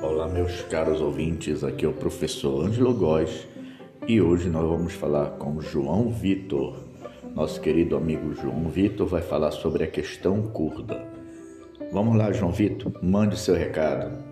Olá, meus caros ouvintes, aqui é o professor Ângelo Góes e hoje nós vamos falar com João Vitor. Nosso querido amigo João Vitor vai falar sobre a questão curda. Vamos lá, João Vitor, mande seu recado.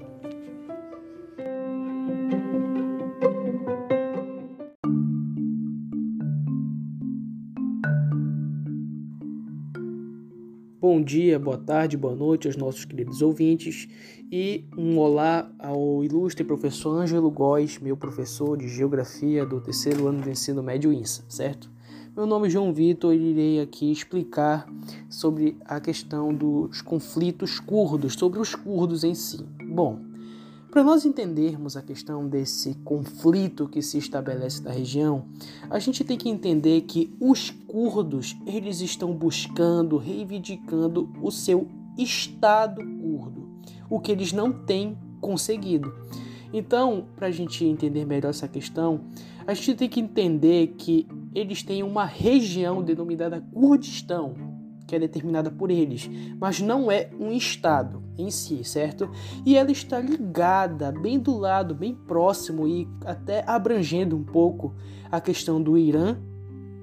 Bom dia, boa tarde, boa noite aos nossos queridos ouvintes e um olá ao ilustre professor Ângelo Góes, meu professor de Geografia do terceiro ano do ensino médio INSA, certo? Meu nome é João Vitor e irei aqui explicar sobre a questão dos conflitos curdos, sobre os curdos em si. Bom, para nós entendermos a questão desse conflito que se estabelece na região, a gente tem que entender que os curdos eles estão buscando, reivindicando o seu estado curdo, o que eles não têm conseguido. Então, para a gente entender melhor essa questão, a gente tem que entender que eles têm uma região denominada Kurdistão, que é determinada por eles, mas não é um estado em si, certo? E ela está ligada bem do lado, bem próximo e até abrangendo um pouco a questão do Irã,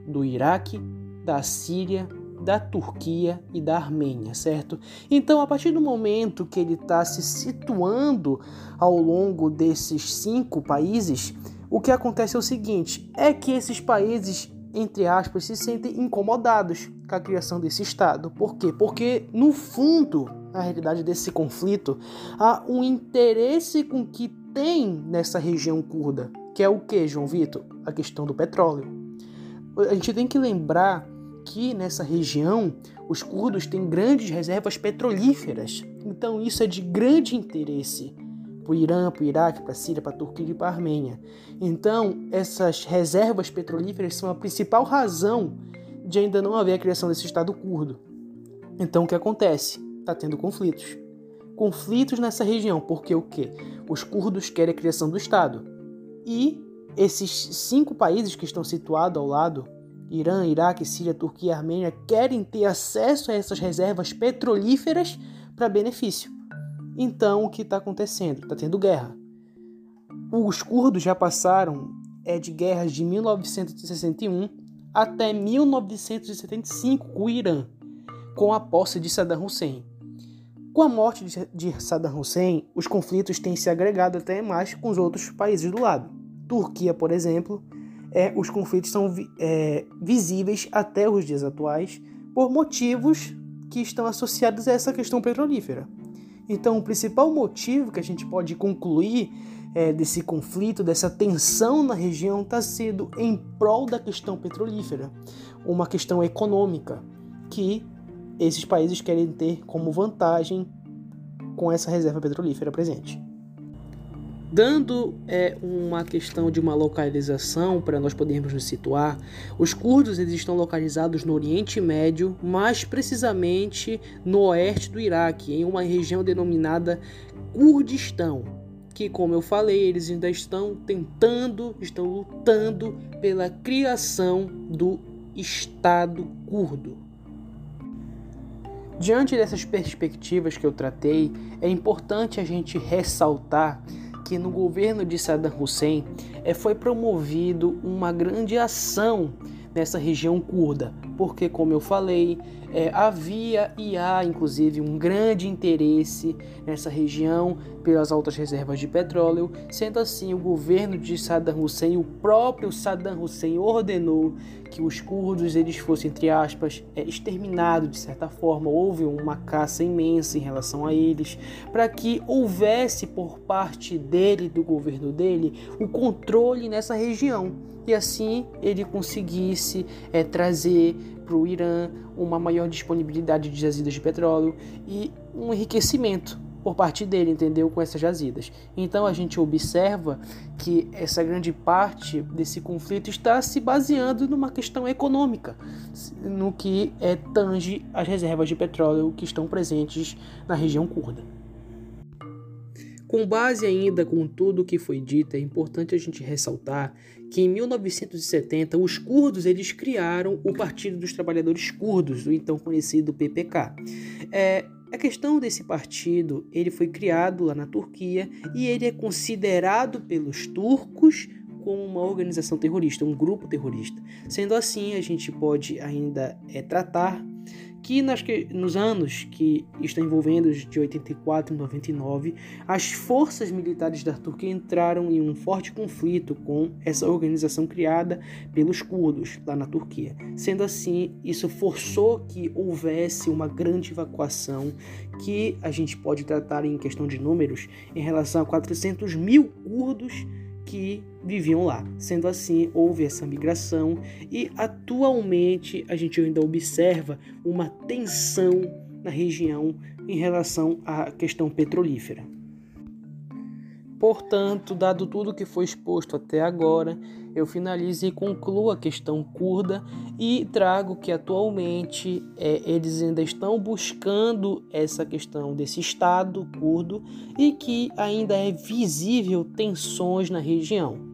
do Iraque, da Síria, da Turquia e da Armênia, certo? Então, a partir do momento que ele está se situando ao longo desses cinco países, o que acontece é o seguinte: é que esses países entre aspas, se sentem incomodados com a criação desse Estado. Por quê? Porque, no fundo, na realidade desse conflito, há um interesse com que tem nessa região curda, que é o que, João Vitor? A questão do petróleo. A gente tem que lembrar que nessa região os curdos têm grandes reservas petrolíferas. Então isso é de grande interesse para o Irã, para o Iraque, para a Síria, para a Turquia e para a Armênia. Então, essas reservas petrolíferas são a principal razão de ainda não haver a criação desse Estado curdo. Então, o que acontece? Está tendo conflitos. Conflitos nessa região, porque o quê? Os curdos querem a criação do Estado. E esses cinco países que estão situados ao lado, Irã, Iraque, Síria, Turquia e Armênia, querem ter acesso a essas reservas petrolíferas para benefício. Então, o que está acontecendo? Está tendo guerra. Os curdos já passaram é, de guerras de 1961 até 1975 com o Irã, com a posse de Saddam Hussein. Com a morte de Saddam Hussein, os conflitos têm se agregado até mais com os outros países do lado. Turquia, por exemplo, é, os conflitos são é, visíveis até os dias atuais por motivos que estão associados a essa questão petrolífera. Então, o principal motivo que a gente pode concluir é, desse conflito, dessa tensão na região, está sendo em prol da questão petrolífera, uma questão econômica que esses países querem ter como vantagem com essa reserva petrolífera presente. Dando é, uma questão de uma localização para nós podermos nos situar, os curdos eles estão localizados no Oriente Médio, mais precisamente no oeste do Iraque, em uma região denominada Kurdistão, que, como eu falei, eles ainda estão tentando, estão lutando pela criação do Estado curdo. Diante dessas perspectivas que eu tratei, é importante a gente ressaltar que no governo de Saddam Hussein é, foi promovido uma grande ação nessa região curda, porque, como eu falei, é, havia e há inclusive um grande interesse nessa região pelas altas reservas de petróleo. Sendo assim, o governo de Saddam Hussein, o próprio Saddam Hussein, ordenou que os curdos eles fossem, entre aspas, é, exterminados de certa forma. Houve uma caça imensa em relação a eles, para que houvesse por parte dele, do governo dele, o controle nessa região e assim ele conseguisse é, trazer para o Irã uma maior disponibilidade de jazidas de petróleo e um enriquecimento por parte dele, entendeu? Com essas jazidas. Então a gente observa que essa grande parte desse conflito está se baseando numa questão econômica, no que é, tange as reservas de petróleo que estão presentes na região curda. Com base ainda com tudo o que foi dito, é importante a gente ressaltar que em 1970 os curdos eles criaram o Partido dos Trabalhadores Curdos, o então conhecido PPK. É, a questão desse partido, ele foi criado lá na Turquia e ele é considerado pelos turcos como uma organização terrorista, um grupo terrorista. Sendo assim, a gente pode ainda é, tratar que, nas, que nos anos que estão envolvendo de 84 e 99, as forças militares da Turquia entraram em um forte conflito com essa organização criada pelos curdos lá na Turquia. Sendo assim, isso forçou que houvesse uma grande evacuação que a gente pode tratar em questão de números em relação a 400 mil curdos que viviam lá. Sendo assim, houve essa migração e atualmente a gente ainda observa uma tensão na região em relação à questão petrolífera. Portanto, dado tudo que foi exposto até agora, eu finalizo e concluo a questão curda e trago que atualmente é, eles ainda estão buscando essa questão desse Estado curdo e que ainda é visível tensões na região.